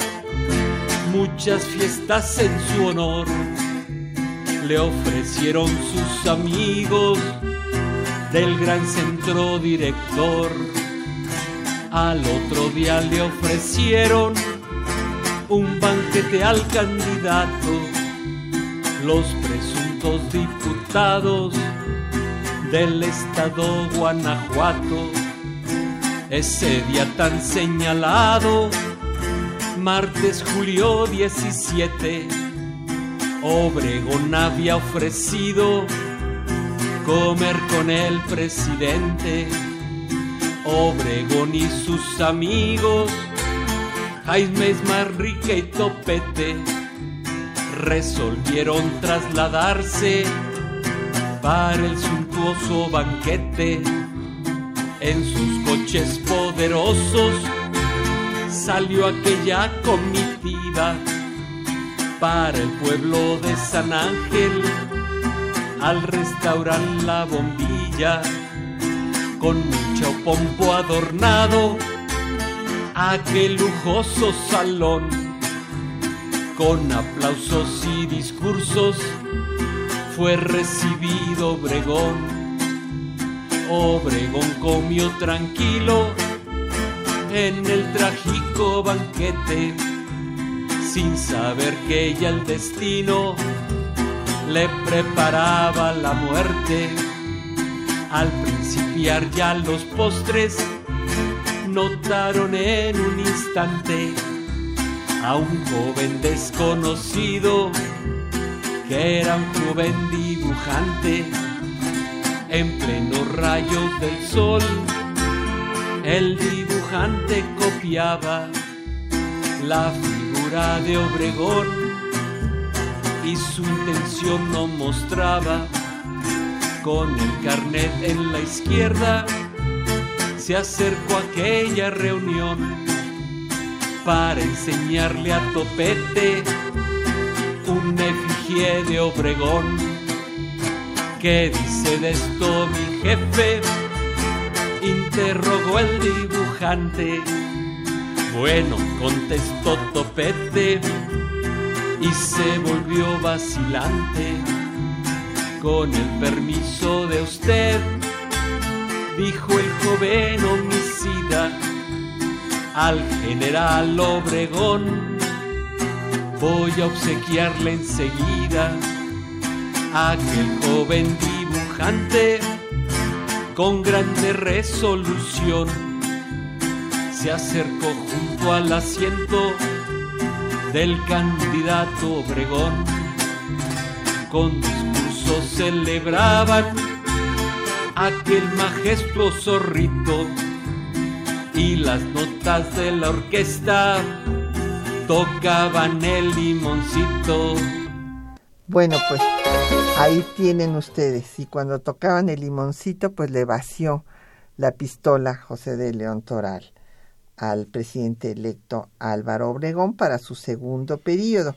muchas fiestas en su honor, le ofrecieron sus amigos del gran centro director al otro día le ofrecieron un banquete al candidato, los presuntos diputados del estado Guanajuato. Ese día tan señalado, martes julio 17, Obregón había ofrecido comer con el presidente Obregón y sus amigos, Jaime Marrique y Topete, resolvieron trasladarse para el suntuoso banquete. En sus coches poderosos salió aquella comitiva para el pueblo de San Ángel al restaurar La Bombilla con mucho pompo adornado aquel lujoso salón con aplausos y discursos fue recibido Obregón. Obregón comió tranquilo en el trágico banquete sin saber que ya el destino le preparaba la muerte al principiar ya los postres, notaron en un instante a un joven desconocido que era un joven dibujante en pleno rayo del sol. El dibujante copiaba la figura de Obregón y su intención no mostraba con el carnet en la izquierda, se acercó a aquella reunión para enseñarle a Topete un efigie de Obregón. ¿Qué dice de esto mi jefe? Interrogó el dibujante. Bueno, contestó Topete y se volvió vacilante. Con el permiso de usted, dijo el joven homicida al general Obregón. Voy a obsequiarle enseguida a aquel joven dibujante con grande resolución. Se acercó junto al asiento del candidato Obregón. Con celebraban aquel majestuoso rito y las notas de la orquesta tocaban el limoncito. Bueno, pues ahí tienen ustedes. Y cuando tocaban el limoncito, pues le vació la pistola José de León Toral al presidente electo Álvaro Obregón para su segundo periodo.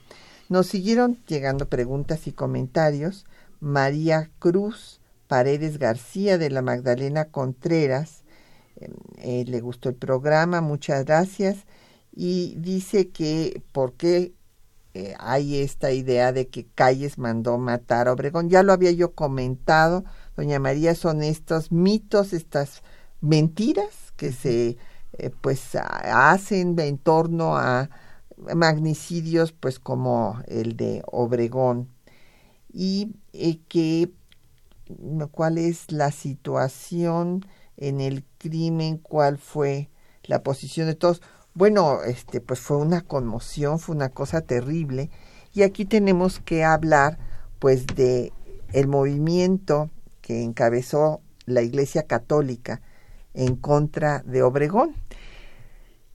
Nos siguieron llegando preguntas y comentarios. María Cruz Paredes García de la Magdalena Contreras. Eh, eh, le gustó el programa, muchas gracias. Y dice que por qué eh, hay esta idea de que Calles mandó matar a Obregón. Ya lo había yo comentado, doña María, son estos mitos, estas mentiras que se pues hacen en torno a magnicidios pues como el de Obregón y eh, que cuál es la situación en el crimen, cuál fue la posición de todos. Bueno, este pues fue una conmoción, fue una cosa terrible y aquí tenemos que hablar pues de el movimiento que encabezó la Iglesia Católica en contra de Obregón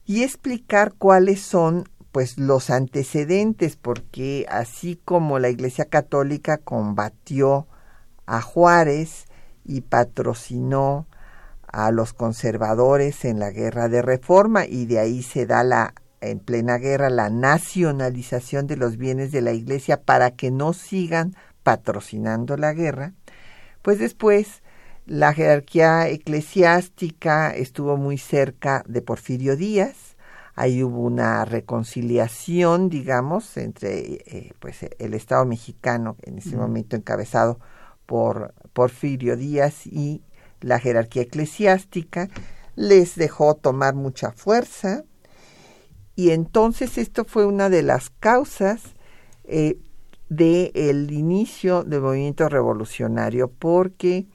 y explicar cuáles son pues los antecedentes porque así como la Iglesia Católica combatió a Juárez y patrocinó a los conservadores en la guerra de reforma y de ahí se da la en plena guerra la nacionalización de los bienes de la iglesia para que no sigan patrocinando la guerra, pues después la jerarquía eclesiástica estuvo muy cerca de Porfirio Díaz. Ahí hubo una reconciliación, digamos, entre eh, pues el Estado mexicano, en ese momento encabezado por Porfirio Díaz, y la jerarquía eclesiástica. Les dejó tomar mucha fuerza. Y entonces esto fue una de las causas eh, del inicio del movimiento revolucionario, porque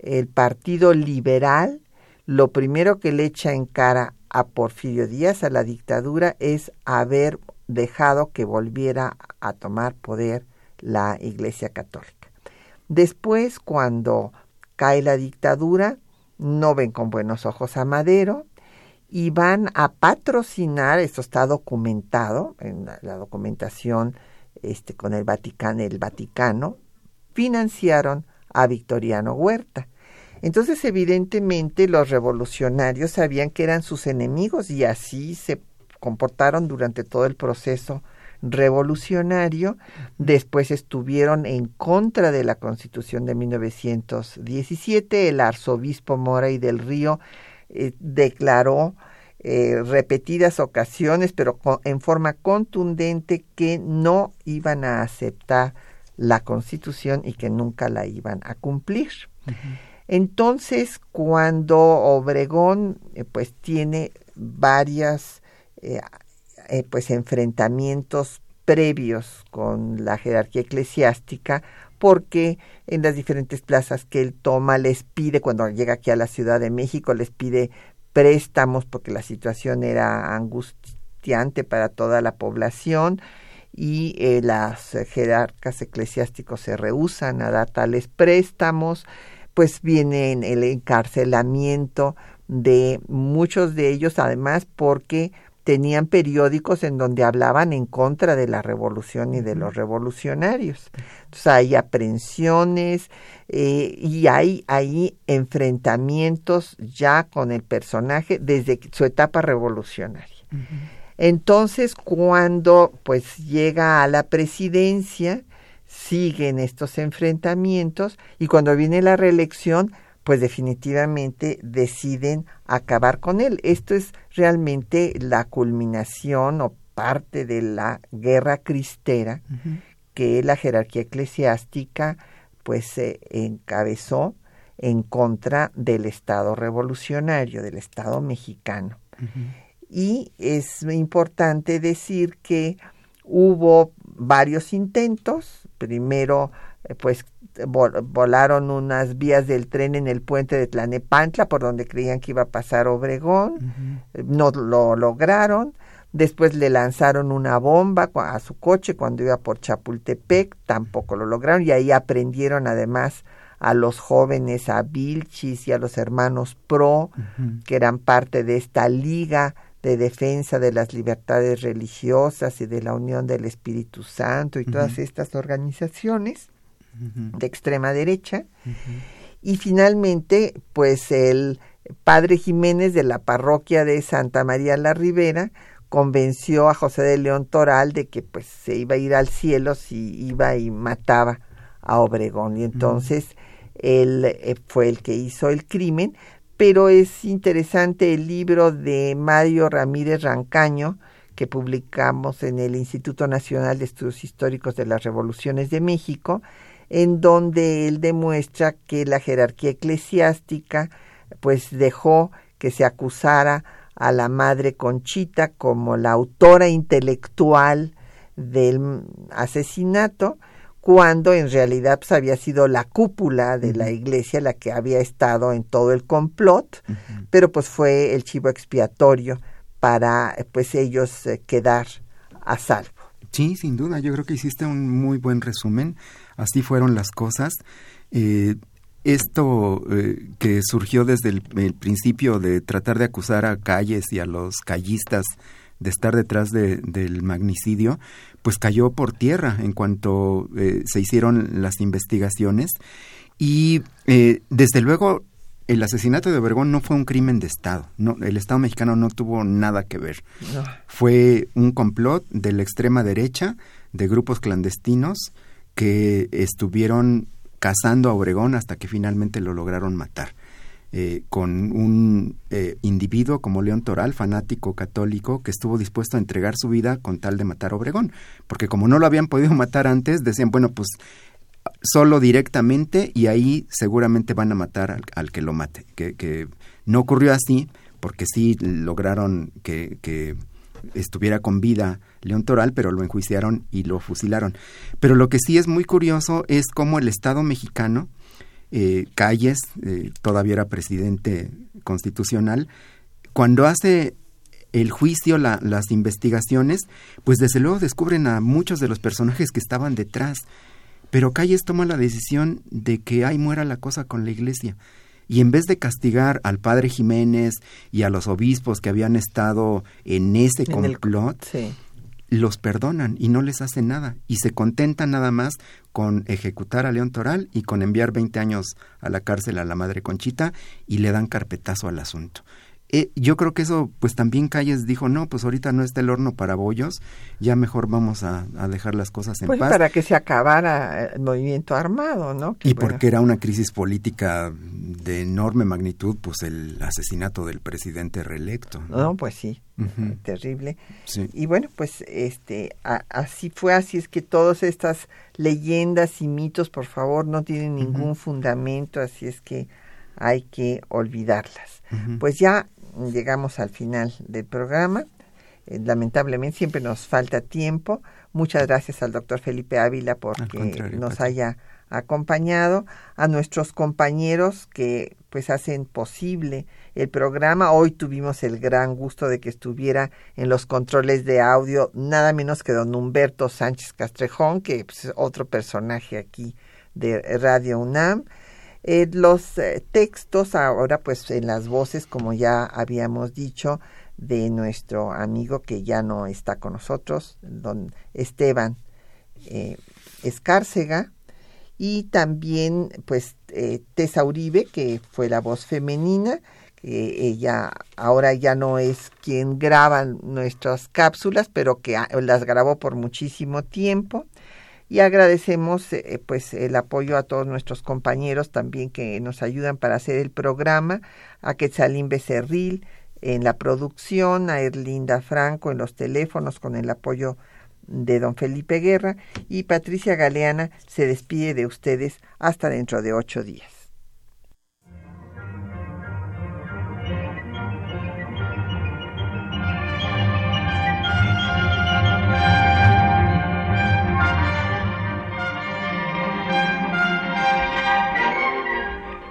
el Partido Liberal, lo primero que le echa en cara a Porfirio Díaz, a la dictadura, es haber dejado que volviera a tomar poder la Iglesia Católica. Después, cuando cae la dictadura, no ven con buenos ojos a Madero y van a patrocinar, esto está documentado en la, documentación este, con el Vaticano, el Vaticano, financiaron a Victoriano Huerta. Entonces, evidentemente, los revolucionarios sabían que eran sus enemigos y así se comportaron durante todo el proceso revolucionario. Después estuvieron en contra de la Constitución de 1917. El arzobispo Mora y del Río eh, declaró eh, repetidas ocasiones, pero en forma contundente, que no iban a aceptar la Constitución y que nunca la iban a cumplir. Entonces, cuando Obregón eh, pues tiene varias eh, eh, pues enfrentamientos previos con la jerarquía eclesiástica, porque en las diferentes plazas que él toma les pide, cuando llega aquí a la Ciudad de México, les pide préstamos porque la situación era angustiante para toda la población y las jerarcas eclesiásticos se rehusan a dar tales préstamos pues viene el encarcelamiento de muchos de ellos, además porque tenían periódicos en donde hablaban en contra de la revolución y de los revolucionarios. Entonces hay aprehensiones eh, y hay ahí enfrentamientos ya con el personaje desde su etapa revolucionaria. Entonces, cuando pues llega a la presidencia, siguen estos enfrentamientos y cuando viene la reelección, pues definitivamente deciden acabar con él. Esto es realmente la culminación o parte de la guerra cristera que la jerarquía eclesiástica pues se encabezó en contra del Estado revolucionario, del Estado mexicano. Y es importante decir que hubo varios intentos, primero eh, pues volaron unas vías del tren en el puente de Tlanepantla por donde creían que iba a pasar Obregón, no lo lograron, después le lanzaron una bomba a su coche cuando iba por Chapultepec, tampoco lo lograron. Y ahí aprendieron además a los jóvenes, a Vilchis y a los hermanos Pro, que eran parte de esta liga de defensa de las libertades religiosas y de la unión del Espíritu Santo y todas estas organizaciones de extrema derecha. Y finalmente, pues el padre Jiménez de la parroquia de Santa María la Ribera convenció a José de León Toral de que pues se iba a ir al cielo si iba y mataba a Obregón. Y entonces él eh, fue el que hizo el crimen, pero es interesante el libro de Mario Ramírez Rancaño, que publicamos en el Instituto Nacional de Estudios Históricos de las Revoluciones de México, en donde él demuestra que la jerarquía eclesiástica pues dejó que se acusara a la madre Conchita como la autora intelectual del asesinato, cuando en realidad pues, había sido la cúpula de la iglesia la que había estado en todo el complot, pero pues fue el chivo expiatorio para pues ellos eh, quedar a salvo. Sí, sin duda, yo creo que hiciste un muy buen resumen, así fueron las cosas. Eh, esto eh, que surgió desde el, principio de tratar de acusar a Calles y a los callistas de estar detrás del magnicidio, pues cayó por tierra en cuanto eh, se hicieron las investigaciones. Y eh, desde luego el asesinato de Obregón no fue un crimen de Estado. No, el Estado mexicano no tuvo nada que ver. Fue un complot de la extrema derecha, de grupos clandestinos que estuvieron cazando a Obregón hasta que finalmente lo lograron matar. Eh, con un eh, individuo como León Toral, fanático católico, que estuvo dispuesto a entregar su vida con tal de matar a Obregón. Porque como no lo habían podido matar antes, decían, bueno, pues solo directamente y ahí seguramente van a matar al, que lo mate. Que, que, no ocurrió así, porque sí lograron que, que estuviera con vida León Toral, pero lo enjuiciaron y lo fusilaron. Pero lo que sí es muy curioso es cómo el Estado mexicano, eh, Calles, eh, todavía era presidente constitucional, cuando hace el juicio, las investigaciones, pues desde luego descubren a muchos de los personajes que estaban detrás. Pero Calles toma la decisión de que ahí muera la cosa con la iglesia. Y en vez de castigar al padre Jiménez y a los obispos que habían estado en ese complot, los perdonan y no les hacen nada y se contentan nada más con ejecutar a León Toral y con enviar 20 años a la cárcel a la madre Conchita y le dan carpetazo al asunto. Eh, yo creo que eso, pues también Calles dijo, no, pues ahorita no está el horno para bollos, ya mejor vamos a, dejar las cosas en pues paz. para que se acabara el movimiento armado, ¿no? y porque era una crisis política de enorme magnitud, pues el asesinato del presidente reelecto. No, pues sí, terrible. Y bueno, pues este, así fue, así es que todas estas leyendas y mitos, por favor, no tienen ningún fundamento, así es que hay que olvidarlas. Pues ya llegamos al final del programa. Eh, lamentablemente siempre nos falta tiempo. Muchas gracias al doctor Felipe Ávila porque nos haya acompañado, a nuestros compañeros que pues hacen posible el programa. Hoy tuvimos el gran gusto de que estuviera en los controles de audio nada menos que don Humberto Sánchez Castrejón, que pues, es otro personaje aquí de Radio UNAM. Eh, los eh, textos ahora pues en las voces, como ya habíamos dicho, de nuestro amigo que ya no está con nosotros, don Esteban eh, Escárcega, y también pues Tessa Uribe, que fue la voz femenina, que ella ahora ya no es quien graba nuestras cápsulas, pero que las grabó por muchísimo tiempo y agradecemos eh, pues el apoyo a todos nuestros compañeros también que nos ayudan para hacer el programa, a Quetzalín Becerril en la producción, a Erlinda Franco en los teléfonos con el apoyo de don Felipe Guerra y Patricia Galeana se despide de ustedes hasta dentro de ocho días.